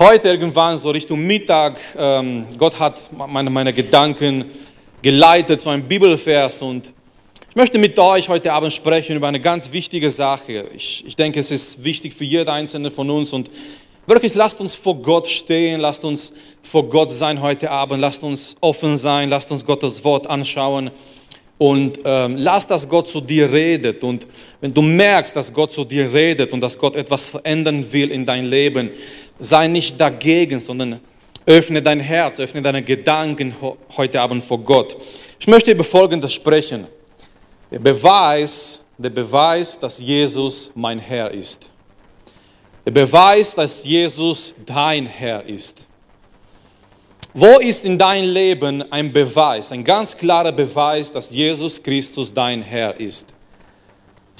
heute irgendwann so Richtung Mittag, ähm, Gott hat meine, meine Gedanken geleitet zu einem Bibelvers und ich möchte mit euch heute Abend sprechen über eine ganz wichtige Sache. Ich, ich denke, es ist wichtig für jeder einzelne von uns und wirklich lasst uns vor Gott stehen, lasst uns vor Gott sein heute Abend, lasst uns offen sein, lasst uns Gottes Wort anschauen und ähm, lass, dass Gott zu dir redet. Und wenn du merkst, dass Gott zu dir redet und dass Gott etwas verändern will in dein Leben, sei nicht dagegen, sondern öffne dein Herz, öffne deine Gedanken heute Abend vor Gott. Ich möchte über Folgendes sprechen. Der Beweis, der Beweis, dass Jesus mein Herr ist. Der Beweis, dass Jesus dein Herr ist. Wo ist in deinem Leben ein Beweis, ein ganz klarer Beweis, dass Jesus Christus dein Herr ist?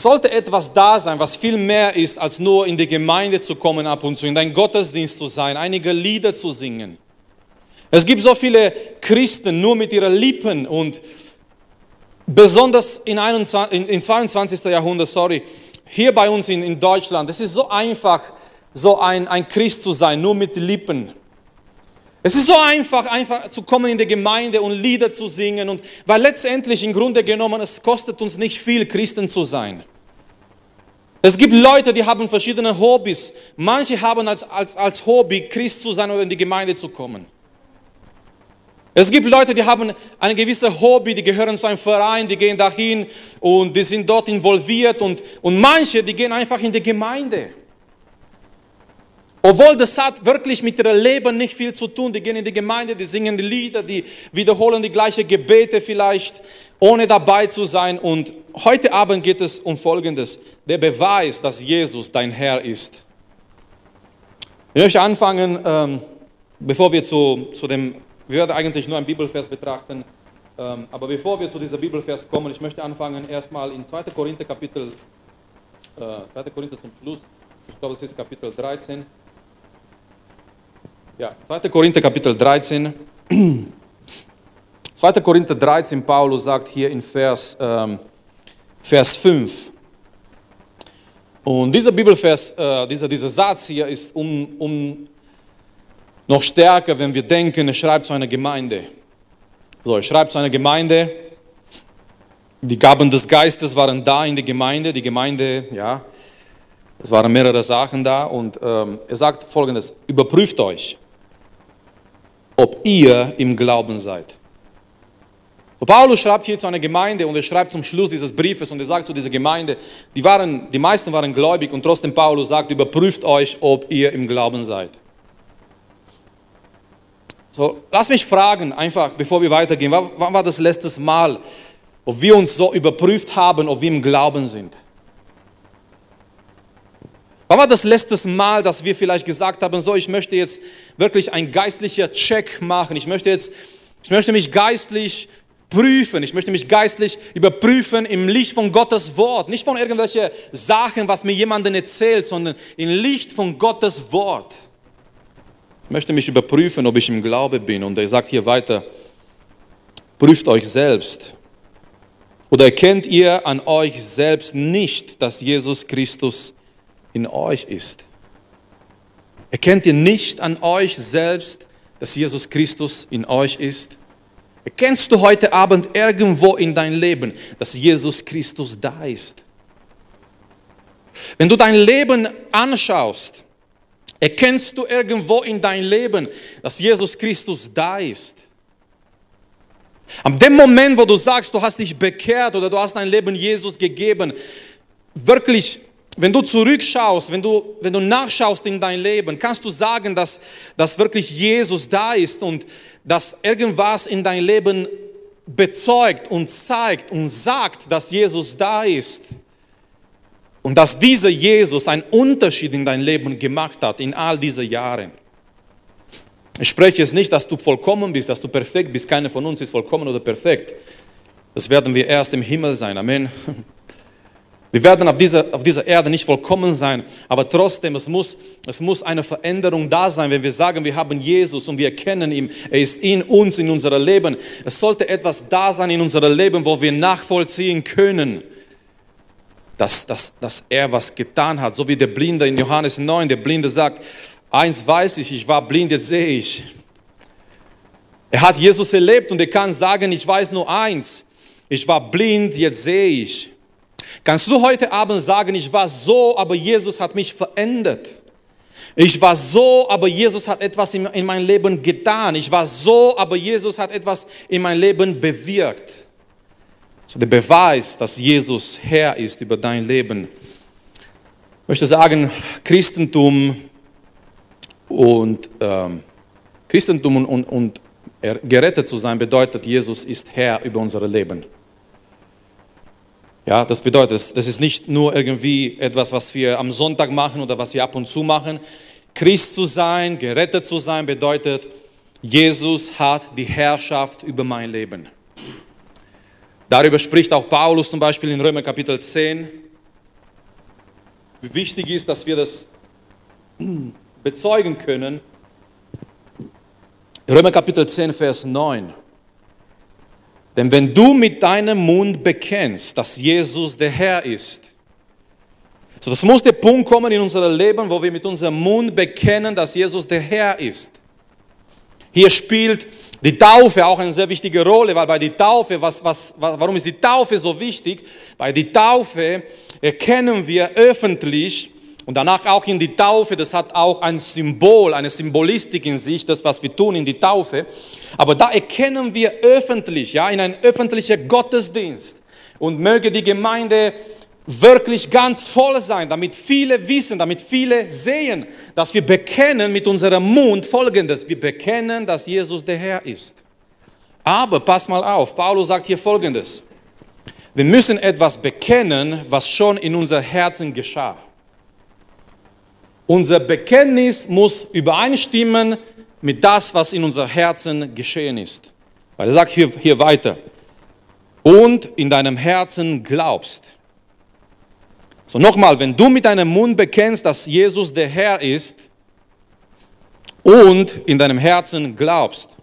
Sollte etwas da sein, was viel mehr ist, als nur in die Gemeinde zu kommen ab und zu, in deinen Gottesdienst zu sein, einige Lieder zu singen. Es gibt so viele Christen nur mit ihren Lippen und besonders in, 21, in 22. Jahrhundert, sorry, hier bei uns in, in Deutschland, es ist so einfach, so ein, ein Christ zu sein, nur mit Lippen. Es ist so einfach, einfach zu kommen in die Gemeinde und Lieder zu singen und weil letztendlich im Grunde genommen es kostet uns nicht viel, Christen zu sein. Es gibt Leute, die haben verschiedene Hobbys. Manche haben als, als, als Hobby, Christ zu sein oder in die Gemeinde zu kommen. Es gibt Leute, die haben eine gewisse Hobby, die gehören zu einem Verein, die gehen dahin und die sind dort involviert und, und manche, die gehen einfach in die Gemeinde. Obwohl das hat wirklich mit ihrem Leben nicht viel zu tun. Die gehen in die Gemeinde, die singen die Lieder, die wiederholen die gleichen Gebete vielleicht, ohne dabei zu sein. Und heute Abend geht es um Folgendes. Der Beweis, dass Jesus dein Herr ist. Ich möchte anfangen, ähm, bevor wir zu, zu dem, wir werden eigentlich nur ein Bibelvers betrachten, ähm, aber bevor wir zu dieser Bibelvers kommen, ich möchte anfangen erstmal in 2. Korinther Kapitel, äh, 2. Korinther zum Schluss, ich glaube es ist Kapitel 13, ja, 2. Korinther Kapitel 13. 2. Korinther 13, Paulus sagt hier in Vers, ähm, Vers 5. Und dieser Bibelvers, äh, dieser, dieser Satz hier ist um, um noch stärker, wenn wir denken, er schreibt zu einer Gemeinde. So, er schreibt zu einer Gemeinde. Die Gaben des Geistes waren da in der Gemeinde. Die Gemeinde, ja, es waren mehrere Sachen da. Und ähm, er sagt folgendes: Überprüft euch ob ihr im Glauben seid. So, Paulus schreibt hier zu einer Gemeinde und er schreibt zum Schluss dieses Briefes und er sagt zu dieser Gemeinde, die, waren, die meisten waren gläubig und trotzdem Paulus sagt, überprüft euch, ob ihr im Glauben seid. So, lass mich fragen, einfach bevor wir weitergehen, wann war das letzte Mal, ob wir uns so überprüft haben, ob wir im Glauben sind? Wann war das letzte Mal, dass wir vielleicht gesagt haben, so, ich möchte jetzt wirklich ein geistlicher Check machen. Ich möchte jetzt, ich möchte mich geistlich prüfen. Ich möchte mich geistlich überprüfen im Licht von Gottes Wort. Nicht von irgendwelchen Sachen, was mir jemanden erzählt, sondern im Licht von Gottes Wort. Ich möchte mich überprüfen, ob ich im Glaube bin. Und er sagt hier weiter, prüft euch selbst. Oder erkennt ihr an euch selbst nicht, dass Jesus Christus in euch ist. Erkennt ihr nicht an euch selbst, dass Jesus Christus in euch ist? Erkennst du heute Abend irgendwo in dein Leben, dass Jesus Christus da ist? Wenn du dein Leben anschaust, erkennst du irgendwo in dein Leben, dass Jesus Christus da ist? Am dem Moment, wo du sagst, du hast dich bekehrt oder du hast dein Leben Jesus gegeben, wirklich wenn du zurückschaust, wenn du, wenn du nachschaust in dein Leben, kannst du sagen, dass, dass wirklich Jesus da ist und dass irgendwas in dein Leben bezeugt und zeigt und sagt, dass Jesus da ist. Und dass dieser Jesus einen Unterschied in dein Leben gemacht hat in all diesen Jahren. Ich spreche jetzt nicht, dass du vollkommen bist, dass du perfekt bist. Keiner von uns ist vollkommen oder perfekt. Das werden wir erst im Himmel sein. Amen. Wir werden auf dieser, auf dieser Erde nicht vollkommen sein, aber trotzdem, es muss, es muss eine Veränderung da sein, wenn wir sagen, wir haben Jesus und wir kennen ihn, er ist in uns, in unserem Leben. Es sollte etwas da sein in unserem Leben, wo wir nachvollziehen können, dass, dass, dass er was getan hat. So wie der Blinde in Johannes 9, der Blinde sagt, eins weiß ich, ich war blind, jetzt sehe ich. Er hat Jesus erlebt und er kann sagen, ich weiß nur eins, ich war blind, jetzt sehe ich. Kannst du heute Abend sagen, ich war so, aber Jesus hat mich verändert? Ich war so, aber Jesus hat etwas in, in mein Leben getan. Ich war so, aber Jesus hat etwas in mein Leben bewirkt. So der Beweis, dass Jesus Herr ist über dein Leben. Ich möchte sagen, Christentum und ähm, Christentum und, und, und gerettet zu sein bedeutet, Jesus ist Herr über unser Leben. Ja, das bedeutet, das ist nicht nur irgendwie etwas, was wir am Sonntag machen oder was wir ab und zu machen. Christ zu sein, gerettet zu sein, bedeutet, Jesus hat die Herrschaft über mein Leben. Darüber spricht auch Paulus zum Beispiel in Römer Kapitel 10. Wie wichtig ist, dass wir das bezeugen können. Römer Kapitel 10, Vers 9. Denn wenn du mit deinem Mund bekennst, dass Jesus der Herr ist, so das muss der Punkt kommen in unserem Leben, wo wir mit unserem Mund bekennen, dass Jesus der Herr ist. Hier spielt die Taufe auch eine sehr wichtige Rolle, weil bei der Taufe, was, was, warum ist die Taufe so wichtig? Bei der Taufe erkennen wir öffentlich, und danach auch in die Taufe, das hat auch ein Symbol, eine Symbolistik in sich, das, was wir tun in die Taufe. Aber da erkennen wir öffentlich, ja, in einem öffentlichen Gottesdienst. Und möge die Gemeinde wirklich ganz voll sein, damit viele wissen, damit viele sehen, dass wir bekennen mit unserem Mund Folgendes. Wir bekennen, dass Jesus der Herr ist. Aber pass mal auf, Paulus sagt hier Folgendes. Wir müssen etwas bekennen, was schon in unser Herzen geschah. Unser Bekenntnis muss übereinstimmen mit das, was in unser Herzen geschehen ist. Weil er sagt hier, hier weiter, und in deinem Herzen glaubst. So nochmal, wenn du mit deinem Mund bekennst, dass Jesus der Herr ist und in deinem Herzen glaubst.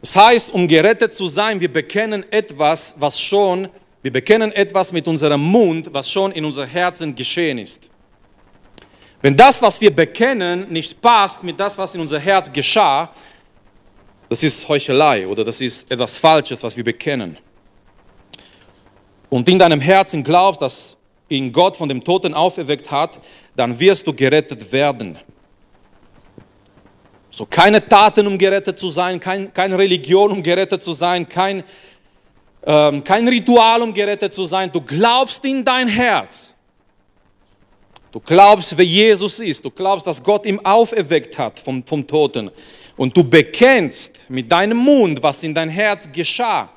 Das heißt, um gerettet zu sein, wir bekennen etwas, was schon, wir bekennen etwas mit unserem Mund, was schon in unser Herzen geschehen ist. Wenn das, was wir bekennen, nicht passt mit das, was in unser Herz geschah, das ist Heuchelei oder das ist etwas Falsches, was wir bekennen. Und in deinem Herzen glaubst, dass ihn Gott von dem Toten auferweckt hat, dann wirst du gerettet werden. So keine Taten, um gerettet zu sein, kein, keine Religion, um gerettet zu sein, kein, ähm, kein Ritual, um gerettet zu sein. Du glaubst in dein Herz Du glaubst, wer Jesus ist. Du glaubst, dass Gott ihn auferweckt hat vom, vom Toten. Und du bekennst mit deinem Mund, was in dein Herz geschah,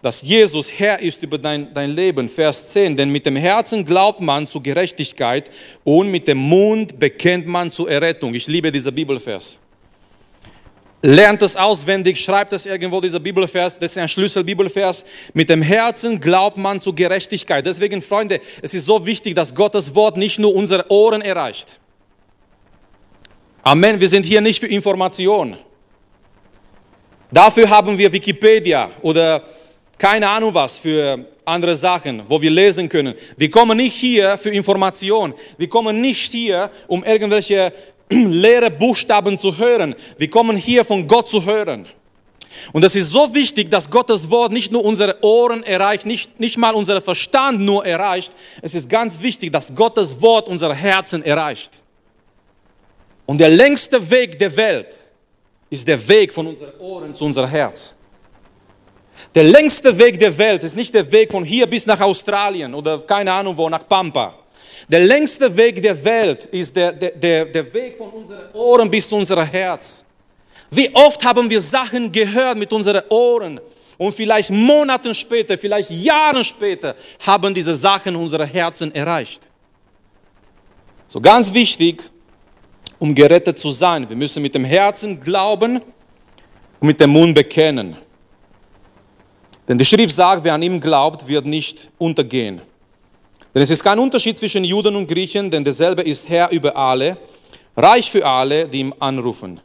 dass Jesus Herr ist über dein, dein Leben. Vers 10. Denn mit dem Herzen glaubt man zur Gerechtigkeit und mit dem Mund bekennt man zur Errettung. Ich liebe dieser Bibelvers lernt es auswendig, schreibt es irgendwo, dieser Bibelvers, das ist ein Schlüsselbibelvers. Mit dem Herzen glaubt man zu Gerechtigkeit. Deswegen, Freunde, es ist so wichtig, dass Gottes Wort nicht nur unsere Ohren erreicht. Amen, wir sind hier nicht für Information. Dafür haben wir Wikipedia oder keine Ahnung was für andere Sachen, wo wir lesen können. Wir kommen nicht hier für Information. Wir kommen nicht hier, um irgendwelche leere Buchstaben zu hören. Wir kommen hier von Gott zu hören. Und es ist so wichtig, dass Gottes Wort nicht nur unsere Ohren erreicht, nicht, nicht mal unser Verstand nur erreicht. Es ist ganz wichtig, dass Gottes Wort unser Herzen erreicht. Und der längste Weg der Welt ist der Weg von unseren Ohren zu unser Herz. Der längste Weg der Welt ist nicht der Weg von hier bis nach Australien oder keine Ahnung wo, nach Pampa. Der längste Weg der Welt ist der, der, der, der Weg von unseren Ohren bis zu unserem Herz. Wie oft haben wir Sachen gehört mit unseren Ohren und vielleicht Monaten später, vielleicht Jahre später haben diese Sachen unsere Herzen erreicht. So ganz wichtig, um gerettet zu sein, wir müssen mit dem Herzen glauben und mit dem Mund bekennen. Denn die Schrift sagt, wer an ihm glaubt, wird nicht untergehen. Denn es ist kein Unterschied zwischen Juden und Griechen, denn derselbe ist Herr über alle, reich für alle, die ihm anrufen.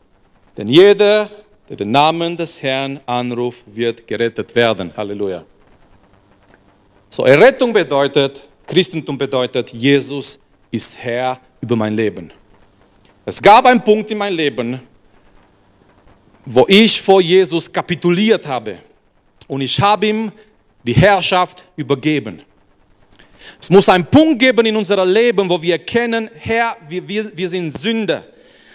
Denn jeder, der den Namen des Herrn anruft, wird gerettet werden. Halleluja. So, Errettung bedeutet, Christentum bedeutet, Jesus ist Herr über mein Leben. Es gab einen Punkt in meinem Leben, wo ich vor Jesus kapituliert habe und ich habe ihm die Herrschaft übergeben. Es muss einen Punkt geben in unserem Leben, wo wir erkennen, Herr, wir, wir, wir sind Sünder.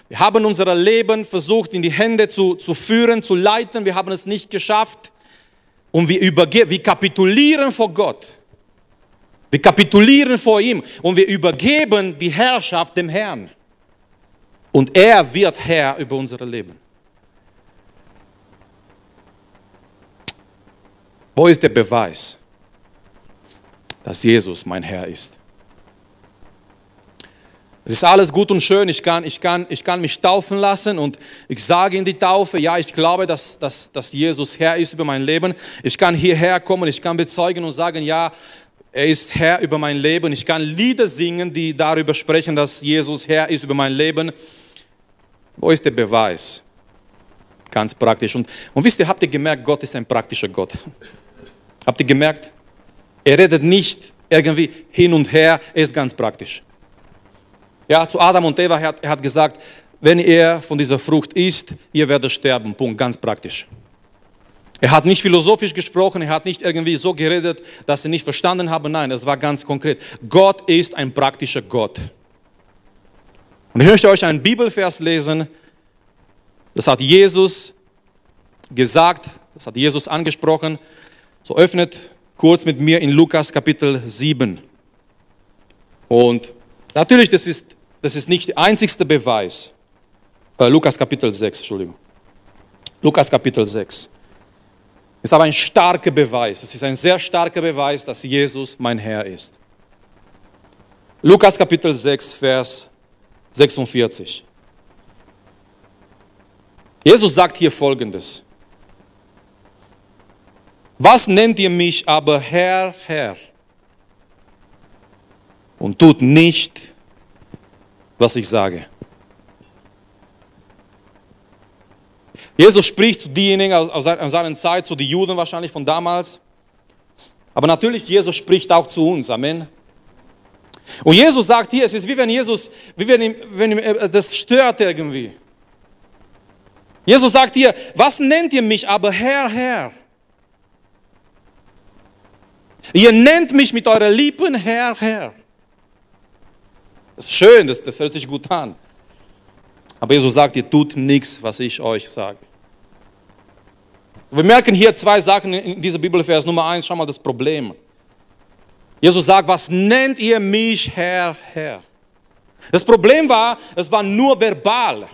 Wir haben unser Leben versucht in die Hände zu, zu führen, zu leiten. Wir haben es nicht geschafft. Und wir, übergeben, wir kapitulieren vor Gott. Wir kapitulieren vor ihm und wir übergeben die Herrschaft dem Herrn. Und er wird Herr über unser Leben. Wo ist der Beweis, dass Jesus mein Herr ist? Es ist alles gut und schön, ich kann, ich, kann, ich kann mich taufen lassen und ich sage in die Taufe, ja, ich glaube, dass, dass, dass Jesus Herr ist über mein Leben. Ich kann hierher kommen, ich kann bezeugen und sagen, ja, er ist Herr über mein Leben. Ich kann Lieder singen, die darüber sprechen, dass Jesus Herr ist über mein Leben. Wo ist der Beweis? Ganz praktisch. Und, und wisst ihr, habt ihr gemerkt, Gott ist ein praktischer Gott. Habt ihr gemerkt? Er redet nicht irgendwie hin und her, er ist ganz praktisch. Ja, zu Adam und Eva, er hat, er hat gesagt, wenn ihr von dieser Frucht isst, ihr werdet sterben. Punkt, ganz praktisch. Er hat nicht philosophisch gesprochen, er hat nicht irgendwie so geredet, dass sie nicht verstanden haben. Nein, es war ganz konkret. Gott ist ein praktischer Gott. Und ich möchte euch einen Bibelvers lesen. Das hat Jesus gesagt, das hat Jesus angesprochen. So öffnet kurz mit mir in Lukas Kapitel 7. Und natürlich, das ist, das ist nicht der einzigste Beweis. Äh, Lukas Kapitel 6, Entschuldigung. Lukas Kapitel 6 ist aber ein starker Beweis. Es ist ein sehr starker Beweis, dass Jesus mein Herr ist. Lukas Kapitel 6, Vers 46. Jesus sagt hier Folgendes. Was nennt ihr mich aber Herr, Herr? Und tut nicht, was ich sage. Jesus spricht zu denjenigen aus, seiner Zeit, zu den Juden wahrscheinlich von damals. Aber natürlich, Jesus spricht auch zu uns. Amen. Und Jesus sagt hier, es ist wie wenn Jesus, wie wenn ihm, wenn ihm äh, das stört irgendwie. Jesus sagt hier, was nennt ihr mich aber Herr, Herr? Ihr nennt mich mit eurer Lippen Herr, Herr. Das ist schön, das, das hört sich gut an. Aber Jesus sagt, ihr tut nichts, was ich euch sage. Wir merken hier zwei Sachen in dieser Bibelvers. Nummer eins, schau mal das Problem. Jesus sagt, was nennt ihr mich Herr, Herr? Das Problem war, es war nur verbal.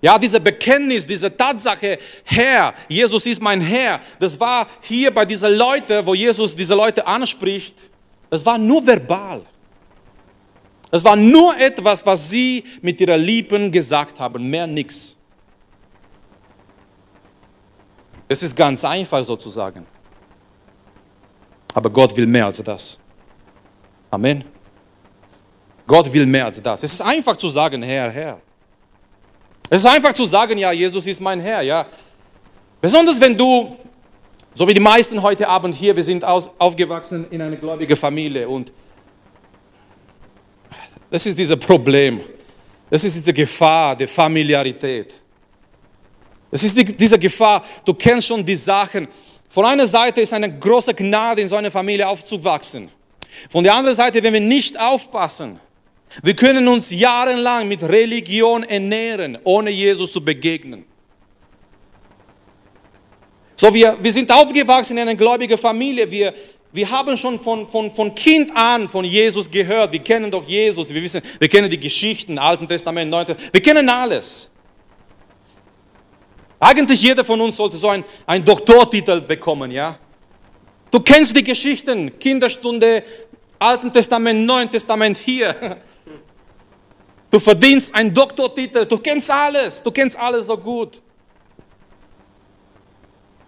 Ja, diese Bekenntnis, diese Tatsache, Herr, Jesus ist mein Herr, das war hier bei diesen Leuten, wo Jesus diese Leute anspricht, das war nur verbal. Es war nur etwas, was sie mit ihren Lippen gesagt haben, mehr nichts. Es ist ganz einfach sozusagen. Aber Gott will mehr als das. Amen. Gott will mehr als das. Es ist einfach zu sagen, Herr, Herr. Es ist einfach zu sagen, ja, Jesus ist mein Herr, ja. Besonders wenn du, so wie die meisten heute Abend hier, wir sind aus, aufgewachsen in einer gläubigen Familie und das ist dieses Problem. Das ist diese Gefahr der Familiarität. Das ist die, diese Gefahr, du kennst schon die Sachen. Von einer Seite ist eine große Gnade, in so einer Familie aufzuwachsen. Von der anderen Seite, wenn wir nicht aufpassen, wir können uns jahrelang mit Religion ernähren, ohne Jesus zu begegnen. So, wir, wir sind aufgewachsen in einer gläubigen Familie. Wir, wir haben schon von, von, von Kind an von Jesus gehört. Wir kennen doch Jesus. Wir wissen, wir kennen die Geschichten, Alten Testament, Neuen Testament. Wir kennen alles. Eigentlich jeder von uns sollte so einen, einen Doktortitel bekommen, ja? Du kennst die Geschichten, Kinderstunde, Alten Testament, Neuen Testament hier. Du verdienst einen Doktortitel, du kennst alles, du kennst alles so gut.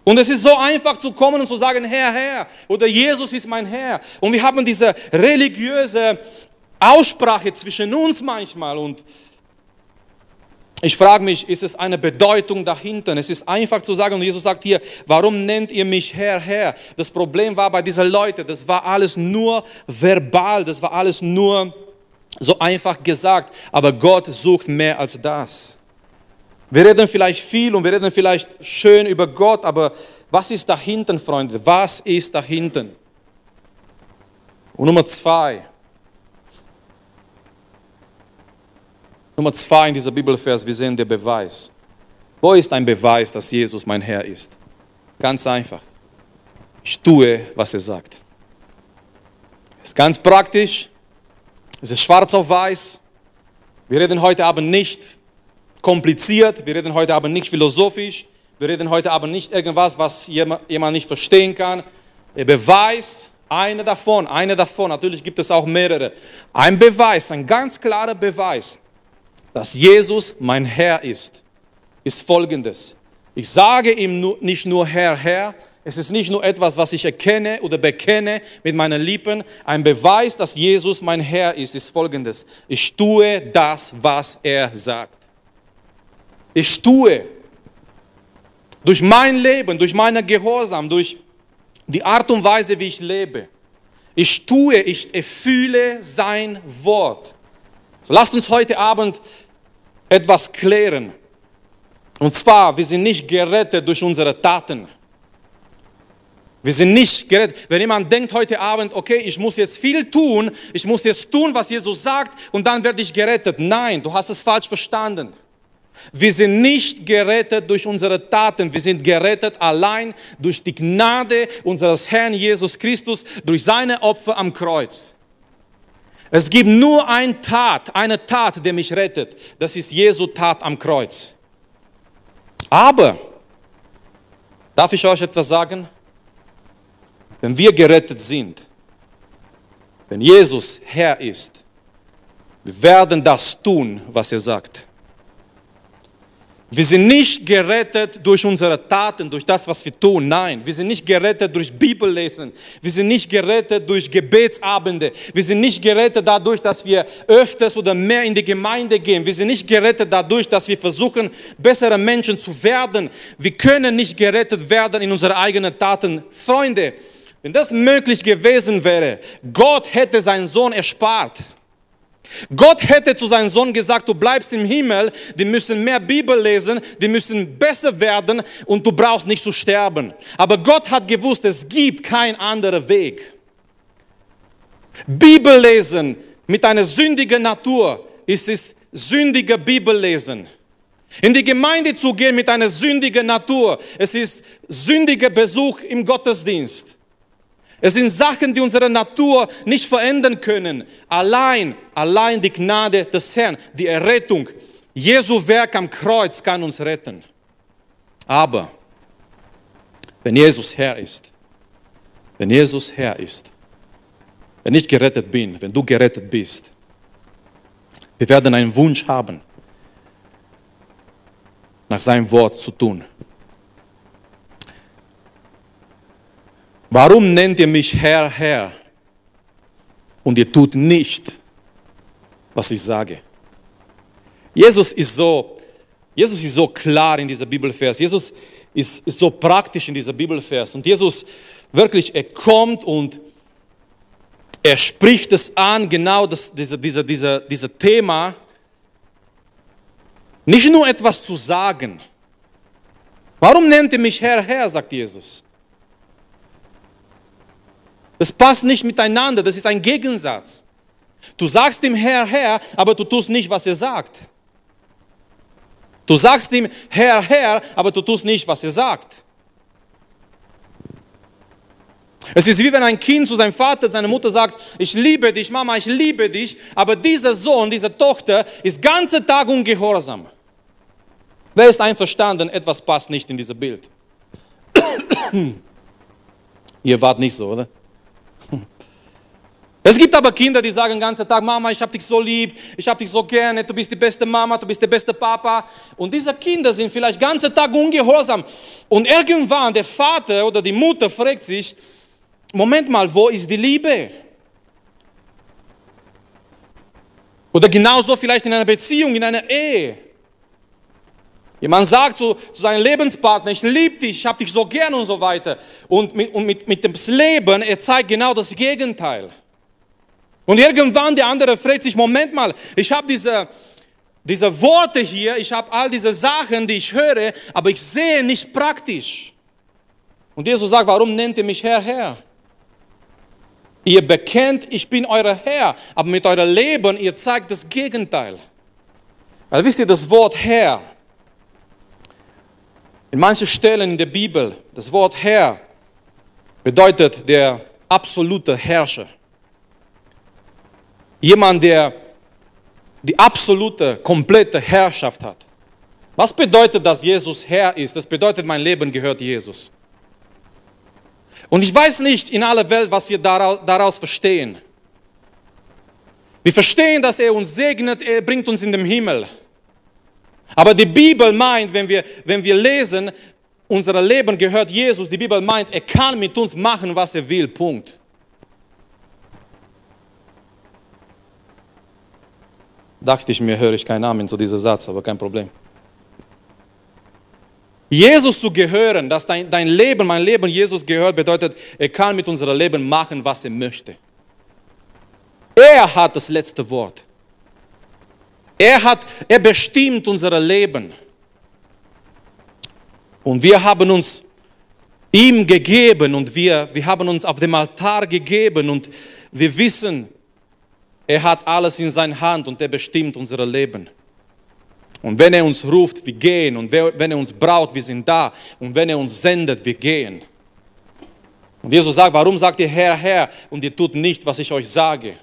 Und es ist so einfach zu kommen und zu sagen, Herr, Herr, oder Jesus ist mein Herr. Und wir haben diese religiöse Aussprache zwischen uns manchmal und ich frage mich, ist es eine Bedeutung dahinter? Es ist einfach zu sagen, und Jesus sagt hier, warum nennt ihr mich Herr, Herr? Das Problem war bei diesen Leuten, das war alles nur verbal, das war alles nur so einfach gesagt, aber Gott sucht mehr als das. Wir reden vielleicht viel und wir reden vielleicht schön über Gott, aber was ist dahinten, Freunde? Was ist dahinten? Und Nummer zwei. Nummer zwei in dieser Bibelvers, wir sehen den Beweis. Wo ist ein Beweis, dass Jesus mein Herr ist? Ganz einfach. Ich tue, was er sagt. Ist ganz praktisch. Es ist schwarz auf weiß. Wir reden heute Abend nicht kompliziert, wir reden heute Abend nicht philosophisch, wir reden heute Abend nicht irgendwas, was jemand nicht verstehen kann. Der Beweis, einer davon, einer davon, natürlich gibt es auch mehrere. Ein Beweis, ein ganz klarer Beweis, dass Jesus mein Herr ist, ist folgendes. Ich sage ihm nicht nur Herr, Herr, es ist nicht nur etwas, was ich erkenne oder bekenne mit meinen Lippen. Ein Beweis, dass Jesus mein Herr ist, ist folgendes. Ich tue das, was er sagt. Ich tue durch mein Leben, durch meinen Gehorsam, durch die Art und Weise, wie ich lebe. Ich tue, ich erfühle sein Wort. So lasst uns heute Abend etwas klären. Und zwar, wir sind nicht gerettet durch unsere Taten. Wir sind nicht gerettet. Wenn jemand denkt heute Abend, okay, ich muss jetzt viel tun, ich muss jetzt tun, was Jesus sagt und dann werde ich gerettet. Nein, du hast es falsch verstanden. Wir sind nicht gerettet durch unsere Taten, wir sind gerettet allein durch die Gnade unseres Herrn Jesus Christus, durch seine Opfer am Kreuz. Es gibt nur eine Tat, eine Tat, die mich rettet. Das ist Jesu Tat am Kreuz. Aber, darf ich euch etwas sagen? Wenn wir gerettet sind, wenn Jesus Herr ist, wir werden das tun, was er sagt. Wir sind nicht gerettet durch unsere Taten, durch das, was wir tun. Nein, wir sind nicht gerettet durch Bibellesen. Wir sind nicht gerettet durch Gebetsabende. Wir sind nicht gerettet dadurch, dass wir öfters oder mehr in die Gemeinde gehen. Wir sind nicht gerettet dadurch, dass wir versuchen, bessere Menschen zu werden. Wir können nicht gerettet werden in unsere eigenen Taten. Freunde, wenn das möglich gewesen wäre, Gott hätte seinen Sohn erspart. Gott hätte zu seinem Sohn gesagt, du bleibst im Himmel, die müssen mehr Bibel lesen, die müssen besser werden und du brauchst nicht zu sterben. Aber Gott hat gewusst, es gibt keinen anderen Weg. Bibel lesen mit einer sündigen Natur ist es sündige Bibellesen. In die Gemeinde zu gehen mit einer sündigen Natur, es ist sündiger Besuch im Gottesdienst. Es sind Sachen, die unsere Natur nicht verändern können. Allein, allein die Gnade des Herrn, die Errettung, Jesu Werk am Kreuz kann uns retten. Aber wenn Jesus Herr ist, wenn Jesus Herr ist, wenn ich gerettet bin, wenn du gerettet bist, wir werden einen Wunsch haben, nach seinem Wort zu tun. Warum nennt ihr mich Herr, Herr und ihr tut nicht, was ich sage? Jesus ist so, Jesus ist so klar in dieser Bibelvers. Jesus ist, ist so praktisch in dieser Bibelvers. Und Jesus wirklich, er kommt und er spricht es an, genau das, diese, diese, diese, diese Thema. Nicht nur etwas zu sagen. Warum nennt ihr mich Herr, Herr, sagt Jesus. Das passt nicht miteinander, das ist ein Gegensatz. Du sagst ihm Herr, Herr, aber du tust nicht, was er sagt. Du sagst ihm Herr, Herr, aber du tust nicht, was er sagt. Es ist wie wenn ein Kind zu seinem Vater, seiner Mutter sagt, ich liebe dich, Mama, ich liebe dich, aber dieser Sohn, diese Tochter ist ganze Tag ungehorsam. Wer ist einverstanden? Etwas passt nicht in dieses Bild. Ihr wart nicht so, oder? Es gibt aber Kinder, die sagen den ganzen Tag, Mama, ich habe dich so lieb, ich habe dich so gerne, du bist die beste Mama, du bist der beste Papa. Und diese Kinder sind vielleicht den ganzen Tag ungehorsam. Und irgendwann der Vater oder die Mutter fragt sich, Moment mal, wo ist die Liebe? Oder genauso vielleicht in einer Beziehung, in einer Ehe. Jemand sagt zu, zu seinem Lebenspartner, ich liebe dich, ich habe dich so gern und so weiter. Und mit, und mit, mit dem Leben, er zeigt genau das Gegenteil. Und irgendwann der andere fragt sich, Moment mal, ich habe diese, diese Worte hier, ich habe all diese Sachen, die ich höre, aber ich sehe nicht praktisch. Und Jesus sagt, warum nennt ihr mich Herr, Herr? Ihr bekennt, ich bin euer Herr, aber mit eurem Leben, ihr zeigt das Gegenteil. Weil wisst ihr, das Wort Herr, in manchen Stellen in der Bibel, das Wort Herr bedeutet der absolute Herrscher. Jemand, der die absolute, komplette Herrschaft hat. Was bedeutet, dass Jesus Herr ist? Das bedeutet, mein Leben gehört Jesus. Und ich weiß nicht in aller Welt, was wir daraus verstehen. Wir verstehen, dass er uns segnet, er bringt uns in den Himmel. Aber die Bibel meint, wenn wir, wenn wir lesen, unser Leben gehört Jesus, die Bibel meint, er kann mit uns machen, was er will. Punkt. Dachte ich mir, höre ich keinen Namen zu diesem Satz, aber kein Problem. Jesus zu gehören, dass dein, dein Leben, mein Leben Jesus gehört, bedeutet, er kann mit unserem Leben machen, was er möchte. Er hat das letzte Wort. Er hat, er bestimmt unser Leben. Und wir haben uns ihm gegeben und wir, wir haben uns auf dem Altar gegeben und wir wissen, er hat alles in seiner Hand und er bestimmt unser Leben. Und wenn er uns ruft, wir gehen. Und wenn er uns braucht, wir sind da. Und wenn er uns sendet, wir gehen. Und Jesus sagt, warum sagt ihr Herr, Herr und ihr tut nicht, was ich euch sage?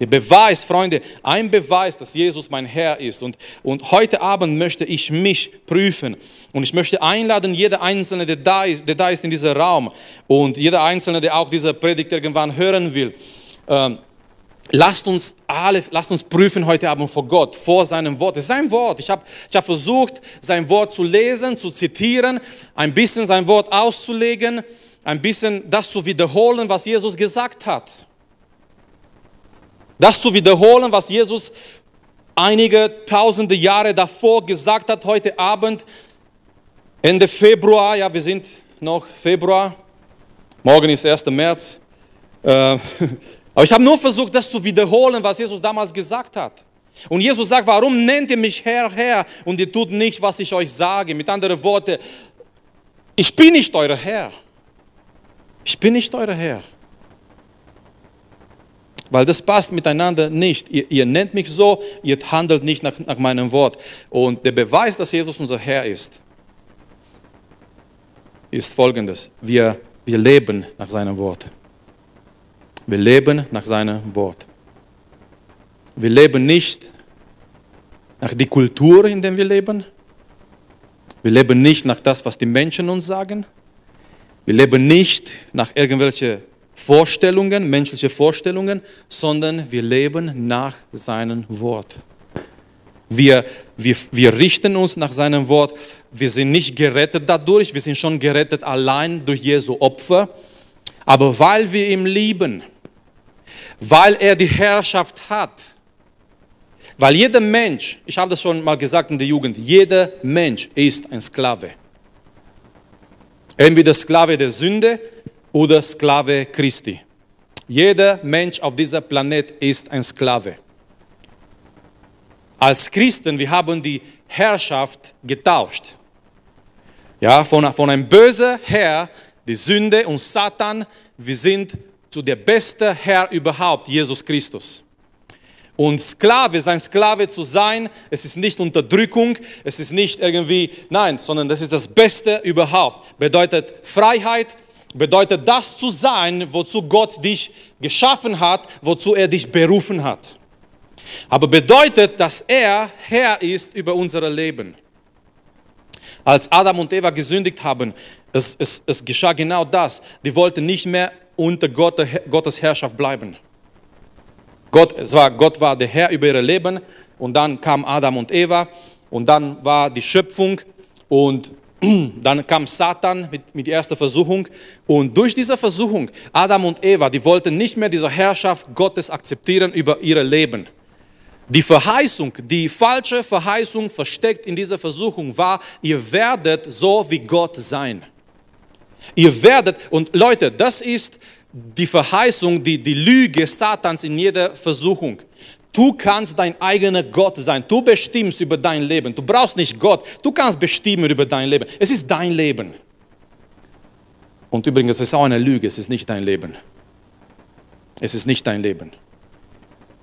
Der Beweis, Freunde, ein Beweis, dass Jesus mein Herr ist. Und, und heute Abend möchte ich mich prüfen. Und ich möchte einladen, jeder Einzelne, der da ist, der da ist in diesem Raum und jeder Einzelne, der auch diese Predigt irgendwann hören will, ähm, Lasst uns alle, lasst uns prüfen heute Abend vor Gott, vor seinem Wort. Es ist sein Wort. Ich habe ich hab versucht, sein Wort zu lesen, zu zitieren, ein bisschen sein Wort auszulegen, ein bisschen das zu wiederholen, was Jesus gesagt hat. Das zu wiederholen, was Jesus einige tausende Jahre davor gesagt hat, heute Abend, Ende Februar, ja, wir sind noch Februar, morgen ist 1. März. Äh, Aber ich habe nur versucht, das zu wiederholen, was Jesus damals gesagt hat. Und Jesus sagt, warum nennt ihr mich Herr, Herr und ihr tut nicht, was ich euch sage? Mit anderen Worten, ich bin nicht euer Herr. Ich bin nicht euer Herr. Weil das passt miteinander nicht. Ihr, ihr nennt mich so, ihr handelt nicht nach, nach meinem Wort. Und der Beweis, dass Jesus unser Herr ist, ist folgendes. Wir, wir leben nach seinem Wort. Wir leben nach seinem Wort. Wir leben nicht nach der Kultur, in der wir leben. Wir leben nicht nach das, was die Menschen uns sagen. Wir leben nicht nach irgendwelchen Vorstellungen, menschliche Vorstellungen, sondern wir leben nach seinem Wort. Wir, wir, wir richten uns nach seinem Wort. Wir sind nicht gerettet dadurch, wir sind schon gerettet allein durch Jesu Opfer. Aber weil wir ihn lieben, weil er die Herrschaft hat. Weil jeder Mensch, ich habe das schon mal gesagt in der Jugend, jeder Mensch ist ein Sklave. Entweder Sklave der Sünde oder Sklave Christi. Jeder Mensch auf dieser Planet ist ein Sklave. Als Christen, wir haben die Herrschaft getauscht. Ja, von, von einem bösen Herr, die Sünde und Satan, wir sind zu der beste Herr überhaupt, Jesus Christus. Und Sklave, sein Sklave zu sein, es ist nicht Unterdrückung, es ist nicht irgendwie, nein, sondern das ist das Beste überhaupt. Bedeutet Freiheit, bedeutet das zu sein, wozu Gott dich geschaffen hat, wozu er dich berufen hat. Aber bedeutet, dass er Herr ist über unser Leben. Als Adam und Eva gesündigt haben, es, es, es geschah genau das. Die wollten nicht mehr unter Gottes Herrschaft bleiben. Gott, es war, Gott war der Herr über ihr Leben und dann kam Adam und Eva und dann war die Schöpfung und dann kam Satan mit, mit der ersten Versuchung und durch diese Versuchung, Adam und Eva, die wollten nicht mehr diese Herrschaft Gottes akzeptieren über ihr Leben. Die Verheißung, die falsche Verheißung versteckt in dieser Versuchung war, ihr werdet so wie Gott sein. Ihr werdet, und Leute, das ist, die Verheißung, die, die Lüge Satans in jeder Versuchung. Du kannst dein eigener Gott sein. Du bestimmst über dein Leben. Du brauchst nicht Gott. Du kannst bestimmen über dein Leben. Es ist dein Leben. Und übrigens, es ist auch eine Lüge. Es ist nicht dein Leben. Es ist nicht dein Leben.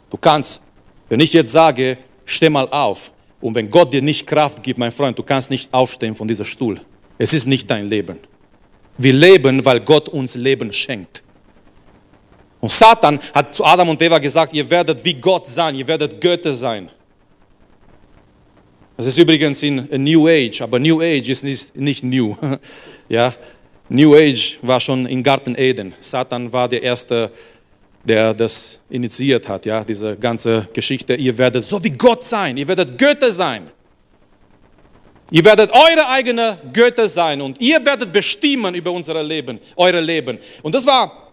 Du kannst, wenn ich jetzt sage, steh mal auf, und wenn Gott dir nicht Kraft gibt, mein Freund, du kannst nicht aufstehen von dieser Stuhl. Es ist nicht dein Leben. Wir leben, weil Gott uns Leben schenkt. Und Satan hat zu Adam und Eva gesagt, ihr werdet wie Gott sein, ihr werdet Götter sein. Das ist übrigens in New Age, aber New Age ist nicht, nicht new. ja, New Age war schon in Garten Eden. Satan war der erste, der das initiiert hat, ja, diese ganze Geschichte. Ihr werdet so wie Gott sein, ihr werdet Götter sein. Ihr werdet eure eigene Götter sein und ihr werdet bestimmen über unser Leben, eure Leben. Und das war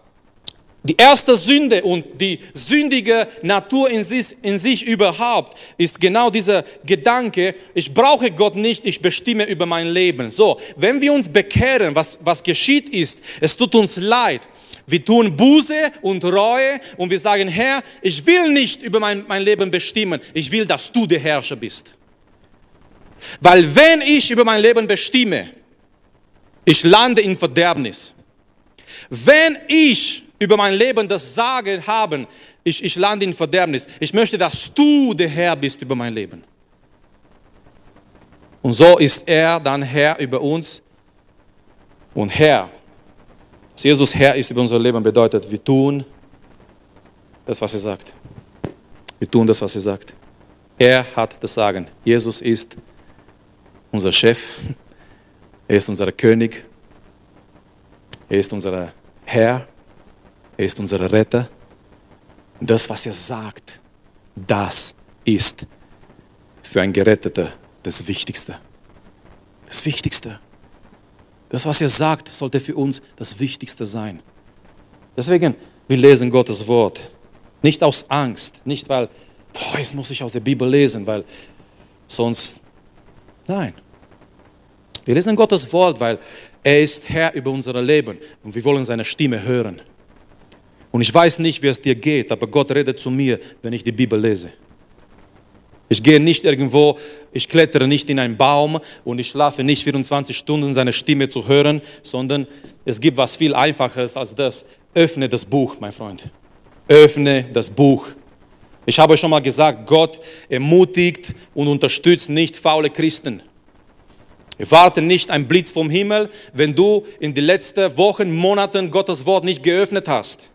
die erste Sünde und die sündige Natur in sich, in sich überhaupt ist genau dieser Gedanke, ich brauche Gott nicht, ich bestimme über mein Leben. So, wenn wir uns bekehren, was, was geschieht ist, es tut uns leid. Wir tun Buße und Reue und wir sagen, Herr, ich will nicht über mein, mein Leben bestimmen, ich will, dass du der Herrscher bist. Weil wenn ich über mein Leben bestimme, ich lande in Verderbnis. Wenn ich über mein Leben das Sagen haben, ich, ich lande in Verderbnis. Ich möchte, dass du der Herr bist über mein Leben. Und so ist er dann Herr über uns. Und Herr, dass Jesus Herr ist über unser Leben, bedeutet, wir tun das, was er sagt. Wir tun das, was er sagt. Er hat das Sagen. Jesus ist unser Chef. Er ist unser König. Er ist unser Herr. Er ist unser Retter. Das, was er sagt, das ist für ein Geretteter das Wichtigste. Das Wichtigste. Das, was er sagt, sollte für uns das Wichtigste sein. Deswegen, wir lesen Gottes Wort. Nicht aus Angst, nicht weil, boah, jetzt muss ich aus der Bibel lesen, weil sonst, nein. Wir lesen Gottes Wort, weil er ist Herr über unser Leben und wir wollen seine Stimme hören. Und ich weiß nicht, wie es dir geht, aber Gott redet zu mir, wenn ich die Bibel lese. Ich gehe nicht irgendwo, ich klettere nicht in einen Baum und ich schlafe nicht 24 Stunden, seine Stimme zu hören, sondern es gibt was viel Einfaches als das. Öffne das Buch, mein Freund. Öffne das Buch. Ich habe schon mal gesagt, Gott ermutigt und unterstützt nicht faule Christen. Warte nicht ein Blitz vom Himmel, wenn du in den letzten Wochen, Monaten Gottes Wort nicht geöffnet hast.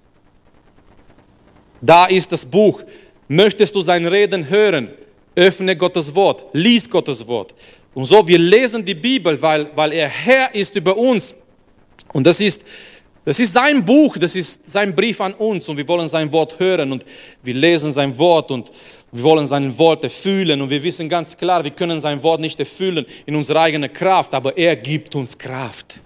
Da ist das Buch. Möchtest du sein Reden hören? Öffne Gottes Wort, lies Gottes Wort. Und so, wir lesen die Bibel, weil, weil er Herr ist über uns. Und das ist, das ist sein Buch, das ist sein Brief an uns und wir wollen sein Wort hören und wir lesen sein Wort und wir wollen sein Wort erfüllen und wir wissen ganz klar, wir können sein Wort nicht erfüllen in unserer eigenen Kraft, aber er gibt uns Kraft.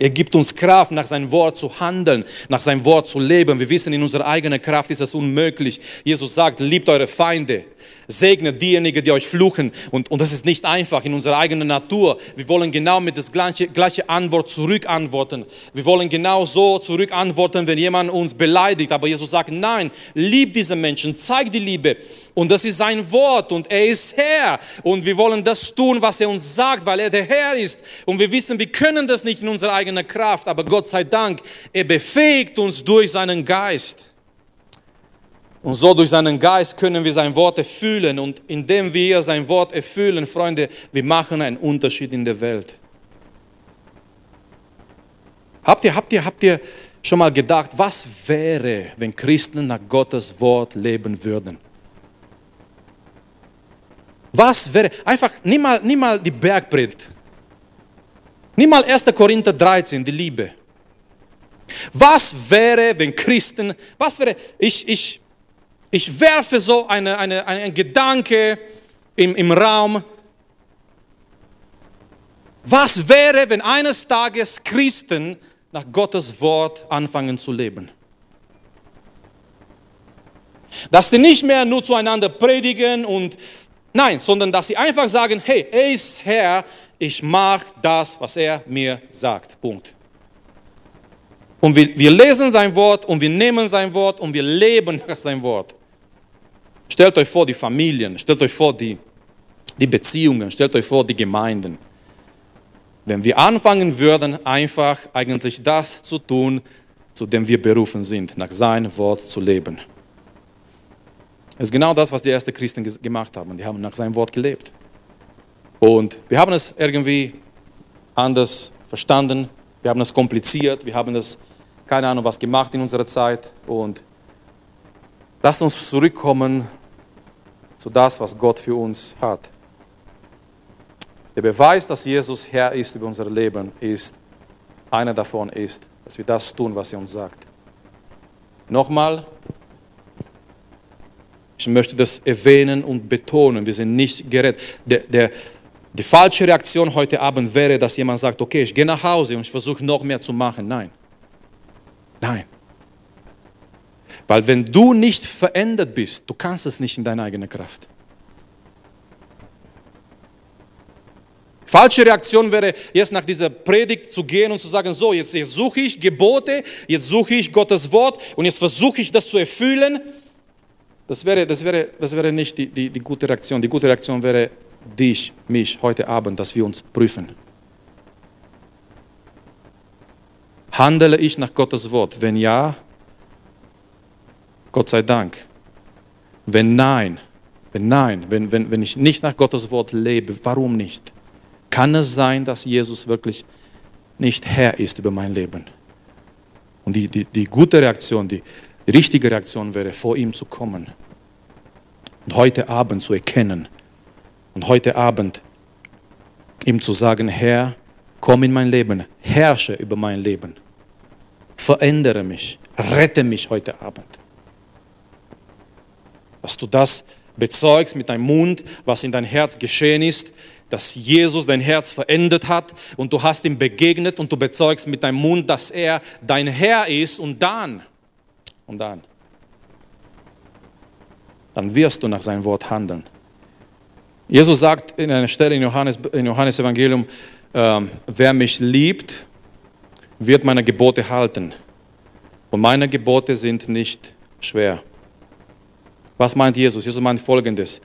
Er gibt uns Kraft, nach seinem Wort zu handeln, nach seinem Wort zu leben. Wir wissen, in unserer eigenen Kraft ist das unmöglich. Jesus sagt, liebt eure Feinde, segnet diejenigen, die euch fluchen. Und, und das ist nicht einfach in unserer eigenen Natur. Wir wollen genau mit das gleiche, gleiche Antwort zurückantworten. Wir wollen genau so zurückantworten, wenn jemand uns beleidigt. Aber Jesus sagt, nein, liebt diese Menschen, zeigt die Liebe. Und das ist sein Wort und er ist Herr. Und wir wollen das tun, was er uns sagt, weil er der Herr ist. Und wir wissen, wir können das nicht in unserer eigenen Kraft, aber Gott sei Dank, er befähigt uns durch seinen Geist. Und so durch seinen Geist können wir sein Wort erfüllen. Und indem wir sein Wort erfüllen, Freunde, wir machen einen Unterschied in der Welt. Habt ihr, habt ihr, habt ihr schon mal gedacht, was wäre, wenn Christen nach Gottes Wort leben würden? Was wäre, einfach, nimm mal, nimm mal die Bergpredigt. Nimm mal 1. Korinther 13, die Liebe. Was wäre, wenn Christen, was wäre, ich, ich, ich werfe so eine, eine, einen Gedanke im, im Raum. Was wäre, wenn eines Tages Christen nach Gottes Wort anfangen zu leben? Dass sie nicht mehr nur zueinander predigen und Nein, sondern dass sie einfach sagen, hey, er ist Herr, ich mache das, was er mir sagt. Punkt. Und wir, wir lesen sein Wort und wir nehmen sein Wort und wir leben nach sein Wort. Stellt euch vor die Familien, stellt euch vor die, die Beziehungen, stellt euch vor die Gemeinden. Wenn wir anfangen würden, einfach eigentlich das zu tun, zu dem wir berufen sind, nach seinem Wort zu leben. Das ist genau das, was die ersten Christen gemacht haben. Die haben nach seinem Wort gelebt. Und wir haben es irgendwie anders verstanden, wir haben es kompliziert, wir haben es, keine Ahnung, was gemacht in unserer Zeit. Und lasst uns zurückkommen zu das, was Gott für uns hat. Der Beweis, dass Jesus Herr ist über unser Leben, ist, einer davon ist, dass wir das tun, was er uns sagt. Nochmal, ich möchte das erwähnen und betonen, wir sind nicht gerettet. Der, der, die falsche Reaktion heute Abend wäre, dass jemand sagt, okay, ich gehe nach Hause und ich versuche noch mehr zu machen. Nein. Nein. Weil wenn du nicht verändert bist, du kannst es nicht in deiner eigenen Kraft. Falsche Reaktion wäre, jetzt nach dieser Predigt zu gehen und zu sagen, so, jetzt, jetzt suche ich Gebote, jetzt suche ich Gottes Wort und jetzt versuche ich das zu erfüllen. Das wäre, das wäre, das wäre nicht die, die, die gute Reaktion. Die gute Reaktion wäre, dich, mich heute Abend, dass wir uns prüfen. Handele ich nach Gottes Wort? Wenn ja, Gott sei Dank. Wenn nein, wenn nein, wenn, wenn, wenn ich nicht nach Gottes Wort lebe, warum nicht? Kann es sein, dass Jesus wirklich nicht Herr ist über mein Leben? Und die, die, die gute Reaktion, die, die richtige Reaktion wäre, vor ihm zu kommen und heute Abend zu erkennen und heute Abend ihm zu sagen, Herr, komm in mein Leben, herrsche über mein Leben, verändere mich, rette mich heute Abend. Dass du das bezeugst mit deinem Mund, was in dein Herz geschehen ist, dass Jesus dein Herz verändert hat und du hast ihm begegnet und du bezeugst mit deinem Mund, dass er dein Herr ist und dann, und dann, dann wirst du nach seinem Wort handeln. Jesus sagt in einer Stelle in Johannes, in Johannes Evangelium, äh, wer mich liebt, wird meine Gebote halten. Und meine Gebote sind nicht schwer. Was meint Jesus? Jesus meint folgendes.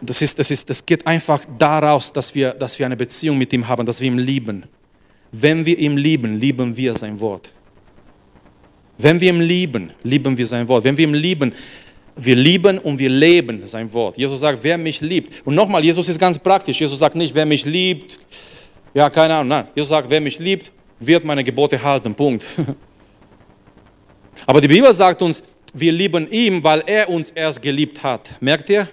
Das, ist, das, ist, das geht einfach daraus, dass wir, dass wir eine Beziehung mit ihm haben, dass wir ihn lieben. Wenn wir ihn lieben, lieben wir sein Wort. Wenn wir ihn lieben, lieben wir sein Wort. Wenn wir ihn lieben, wir lieben und wir leben sein Wort. Jesus sagt, wer mich liebt. Und nochmal, Jesus ist ganz praktisch. Jesus sagt nicht, wer mich liebt, ja, keine Ahnung. Nein, Jesus sagt, wer mich liebt, wird meine Gebote halten. Punkt. Aber die Bibel sagt uns, wir lieben ihn, weil er uns erst geliebt hat. Merkt ihr?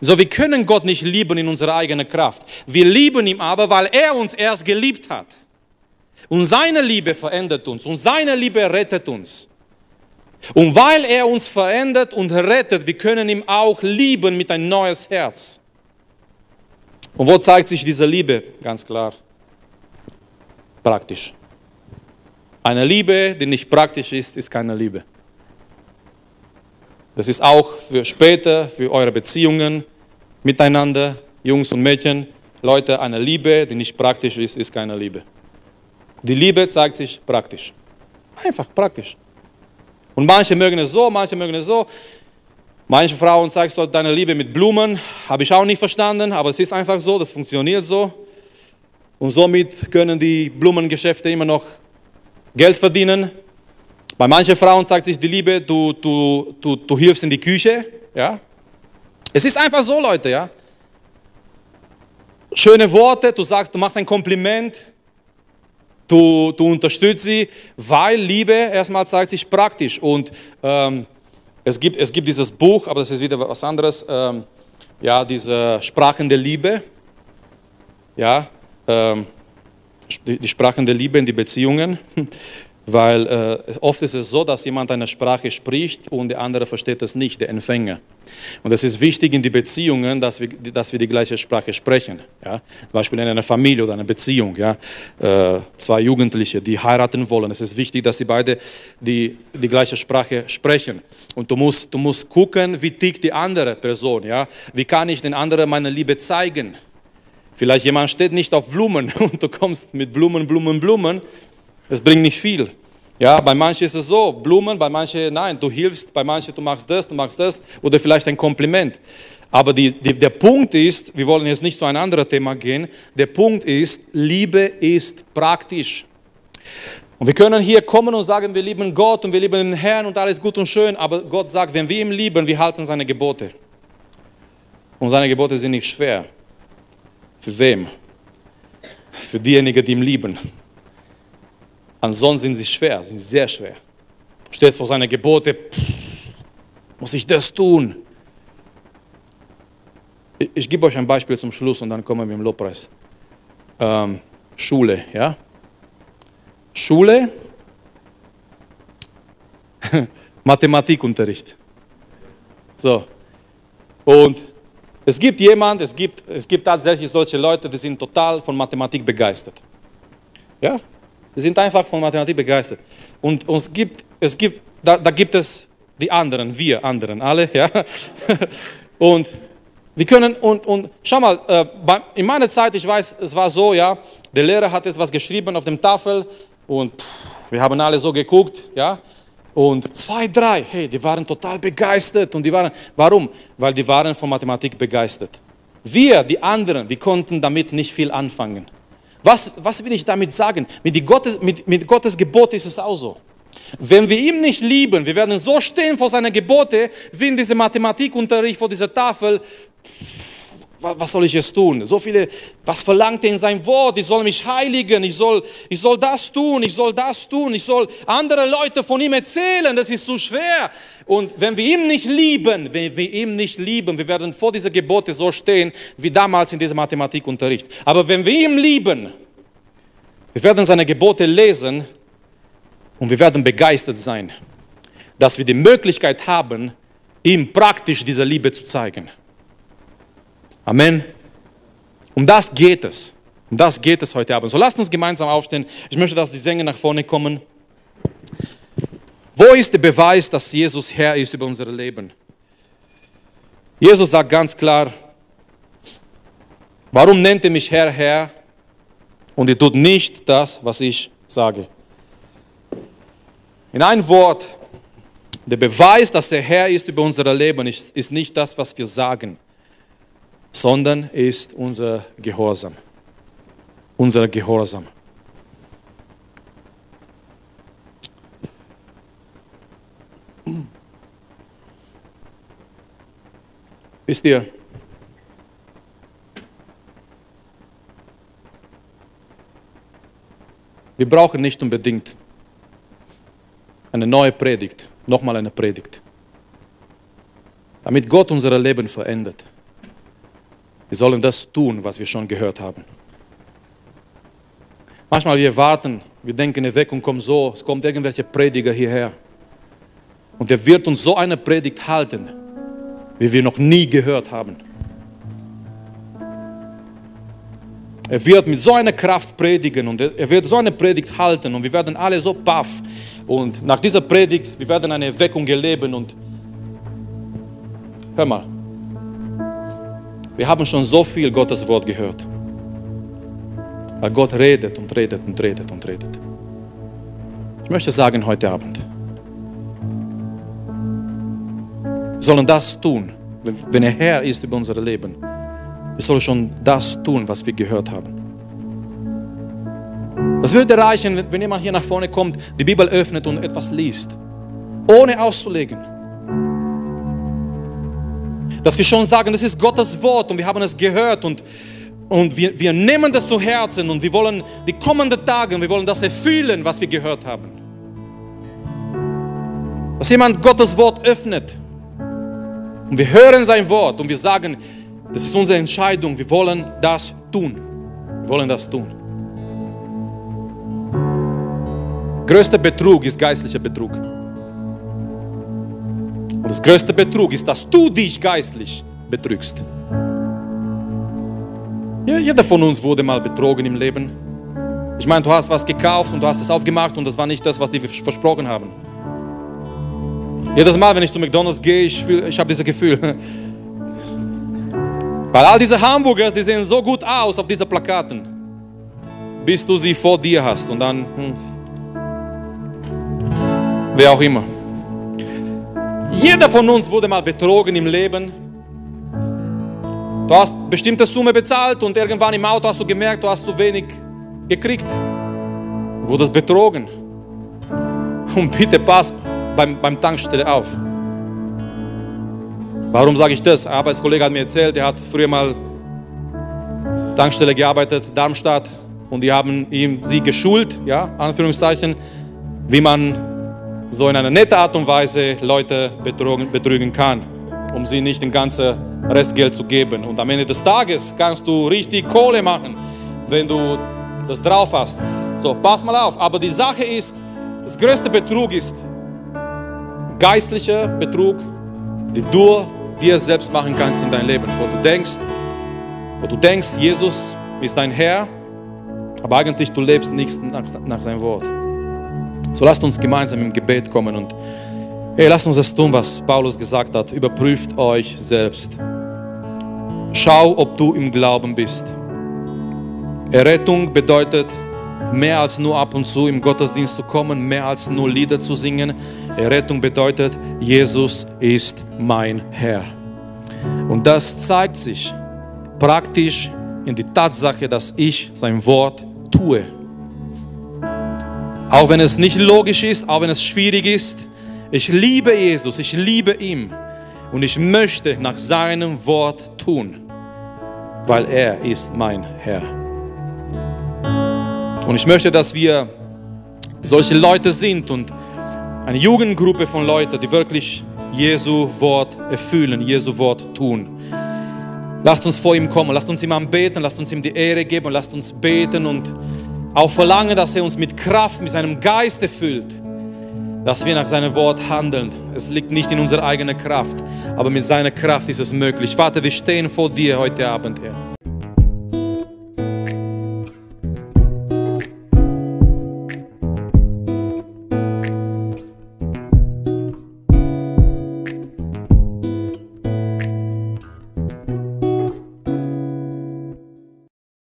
So, wir können Gott nicht lieben in unserer eigenen Kraft. Wir lieben ihn aber, weil er uns erst geliebt hat. Und seine Liebe verändert uns und seine Liebe rettet uns. Und weil er uns verändert und rettet, wir können ihn auch lieben mit ein neues Herz. Und wo zeigt sich diese Liebe? Ganz klar. Praktisch. Eine Liebe, die nicht praktisch ist, ist keine Liebe. Das ist auch für später, für eure Beziehungen miteinander, Jungs und Mädchen. Leute, eine Liebe, die nicht praktisch ist, ist keine Liebe. Die Liebe zeigt sich praktisch. Einfach praktisch. Und manche mögen es so, manche mögen es so. Manche Frauen zeigst du deine Liebe mit Blumen, habe ich auch nicht verstanden, aber es ist einfach so, das funktioniert so. Und somit können die Blumengeschäfte immer noch Geld verdienen. Bei manchen Frauen zeigt sich die Liebe, du, du, du, du hilfst in die Küche. Ja? Es ist einfach so, Leute. Ja? Schöne Worte, du sagst, du machst ein Kompliment, Du, du unterstützt sie, weil Liebe erstmal zeigt sich praktisch. Und ähm, es, gibt, es gibt dieses Buch, aber das ist wieder was anderes, ähm, ja, diese Sprachen der Liebe. Ja, ähm, die, die Sprachen der Liebe in die Beziehungen. Weil äh, oft ist es so, dass jemand eine Sprache spricht und der andere versteht es nicht, der Empfänger. Und es ist wichtig in die Beziehungen, dass wir, dass wir die gleiche Sprache sprechen. Ja? Zum Beispiel in einer Familie oder einer Beziehung. Ja? Äh, zwei Jugendliche, die heiraten wollen. Es ist wichtig, dass die beide die, die gleiche Sprache sprechen. Und du musst, du musst gucken, wie tickt die andere Person. Ja? Wie kann ich den anderen meine Liebe zeigen? Vielleicht jemand steht nicht auf Blumen und du kommst mit Blumen, Blumen, Blumen Es bringt nicht viel. Ja, bei manchen ist es so, Blumen, bei manchen nein, du hilfst, bei manchen du machst das, du machst das oder vielleicht ein Kompliment. Aber die, die, der Punkt ist, wir wollen jetzt nicht zu einem anderen Thema gehen, der Punkt ist, Liebe ist praktisch. Und wir können hier kommen und sagen, wir lieben Gott und wir lieben den Herrn und alles gut und schön, aber Gott sagt, wenn wir ihn lieben, wir halten seine Gebote. Und seine Gebote sind nicht schwer. Für wem? Für diejenigen, die ihn lieben. Ansonsten sind sie schwer, sind sehr schwer. Du stehst vor seinen Gebote, pff, muss ich das tun? Ich, ich, gebe euch ein Beispiel zum Schluss und dann kommen wir im Lobpreis. Ähm, Schule, ja? Schule, Mathematikunterricht. So. Und es gibt jemand, es gibt, es gibt tatsächlich solche Leute, die sind total von Mathematik begeistert. Ja? Die sind einfach von Mathematik begeistert. Und, es gibt, es gibt da, da gibt es die anderen, wir anderen, alle, ja? Und wir können, und, und schau mal, äh, in meiner Zeit, ich weiß, es war so, ja, der Lehrer hat etwas geschrieben auf dem Tafel und pff, wir haben alle so geguckt, ja. Und zwei, drei, hey, die waren total begeistert. Und die waren, warum? Weil die waren von Mathematik begeistert. Wir, die anderen, wir konnten damit nicht viel anfangen. Was, was will ich damit sagen? Mit, Gottes, mit, mit Gottes Gebot ist es auch so. Wenn wir ihn nicht lieben, wir werden so stehen vor seinen Gebote, wie in diesem Mathematikunterricht vor dieser Tafel. Pff, was soll ich jetzt tun? So viele, was verlangt er in sein Wort? Ich soll mich heiligen, ich soll, ich soll das tun, ich soll das tun, ich soll andere Leute von ihm erzählen, das ist zu schwer. Und wenn wir ihn nicht lieben, wenn wir ihn nicht lieben, wir werden vor dieser Gebote so stehen, wie damals in diesem Mathematikunterricht. Aber wenn wir ihn lieben, wir werden seine Gebote lesen und wir werden begeistert sein, dass wir die Möglichkeit haben, ihm praktisch diese Liebe zu zeigen. Amen. Um das geht es. Um das geht es heute Abend. So lasst uns gemeinsam aufstehen. Ich möchte, dass die Sänger nach vorne kommen. Wo ist der Beweis, dass Jesus Herr ist über unser Leben? Jesus sagt ganz klar, warum nennt ihr mich Herr, Herr und ihr tut nicht das, was ich sage? In ein Wort, der Beweis, dass er Herr ist über unser Leben, ist, ist nicht das, was wir sagen sondern ist unser Gehorsam. Unser Gehorsam. Wisst ihr, wir brauchen nicht unbedingt eine neue Predigt, nochmal eine Predigt, damit Gott unser Leben verändert. Wir sollen das tun, was wir schon gehört haben. Manchmal wir warten, wir denken, Erweckung kommt so, es kommt irgendwelche Prediger hierher. Und er wird uns so eine Predigt halten, wie wir noch nie gehört haben. Er wird mit so einer Kraft predigen und er wird so eine Predigt halten und wir werden alle so baff. Und nach dieser Predigt, wir werden eine Erweckung erleben und hör mal, wir haben schon so viel Gottes Wort gehört. Weil Gott redet und redet und redet und redet. Ich möchte sagen heute Abend, wir sollen das tun, wenn er Herr ist über unser Leben. Wir sollen schon das tun, was wir gehört haben. Was würde reichen, wenn jemand hier nach vorne kommt, die Bibel öffnet und etwas liest, ohne auszulegen? Dass wir schon sagen, das ist Gottes Wort und wir haben es gehört und, und wir, wir nehmen das zu Herzen und wir wollen die kommenden Tage, wir wollen das erfüllen, was wir gehört haben. Dass jemand Gottes Wort öffnet und wir hören sein Wort und wir sagen, das ist unsere Entscheidung, wir wollen das tun. Wir wollen das tun. Größter Betrug ist geistlicher Betrug. Und das größte Betrug ist, dass du dich geistlich betrügst. Jeder von uns wurde mal betrogen im Leben. Ich meine, du hast was gekauft und du hast es aufgemacht und das war nicht das, was die versprochen haben. Jedes Mal, wenn ich zu McDonalds gehe, ich, ich habe dieses Gefühl. Weil all diese Hamburgers, die sehen so gut aus auf diesen Plakaten, bis du sie vor dir hast und dann, hm, wer auch immer. Jeder von uns wurde mal betrogen im Leben. Du hast bestimmte Summe bezahlt und irgendwann im Auto hast du gemerkt, du hast zu wenig gekriegt. Du wurdest betrogen. Und bitte pass beim, beim Tankstelle auf. Warum sage ich das? Ein Arbeitskollege hat mir erzählt, er hat früher mal Tankstelle gearbeitet, Darmstadt, und die haben ihm sie geschult, ja, Anführungszeichen, wie man so in einer netten Art und Weise Leute betrügen, betrügen kann, um sie nicht den ganzen Restgeld zu geben. Und am Ende des Tages kannst du richtig Kohle machen, wenn du das drauf hast. So, pass mal auf. Aber die Sache ist, das größte Betrug ist geistlicher Betrug, die du dir selbst machen kannst in deinem Leben, wo du denkst, wo du denkst, Jesus ist dein Herr, aber eigentlich du lebst nicht nach, nach seinem Wort. So lasst uns gemeinsam im Gebet kommen und hey, lasst uns das tun, was Paulus gesagt hat. Überprüft euch selbst. Schau, ob du im Glauben bist. Errettung bedeutet mehr als nur ab und zu im Gottesdienst zu kommen, mehr als nur Lieder zu singen. Errettung bedeutet, Jesus ist mein Herr. Und das zeigt sich praktisch in die Tatsache, dass ich sein Wort tue. Auch wenn es nicht logisch ist, auch wenn es schwierig ist. Ich liebe Jesus, ich liebe ihn und ich möchte nach seinem Wort tun, weil er ist mein Herr. Und ich möchte, dass wir solche Leute sind und eine Jugendgruppe von Leuten, die wirklich Jesu Wort erfüllen, Jesu Wort tun. Lasst uns vor ihm kommen, lasst uns ihm anbeten, lasst uns ihm die Ehre geben, lasst uns beten und auch verlangen, dass er uns mit Kraft, mit seinem Geist erfüllt, dass wir nach seinem Wort handeln. Es liegt nicht in unserer eigenen Kraft, aber mit seiner Kraft ist es möglich. Vater, wir stehen vor dir heute Abend, Herr.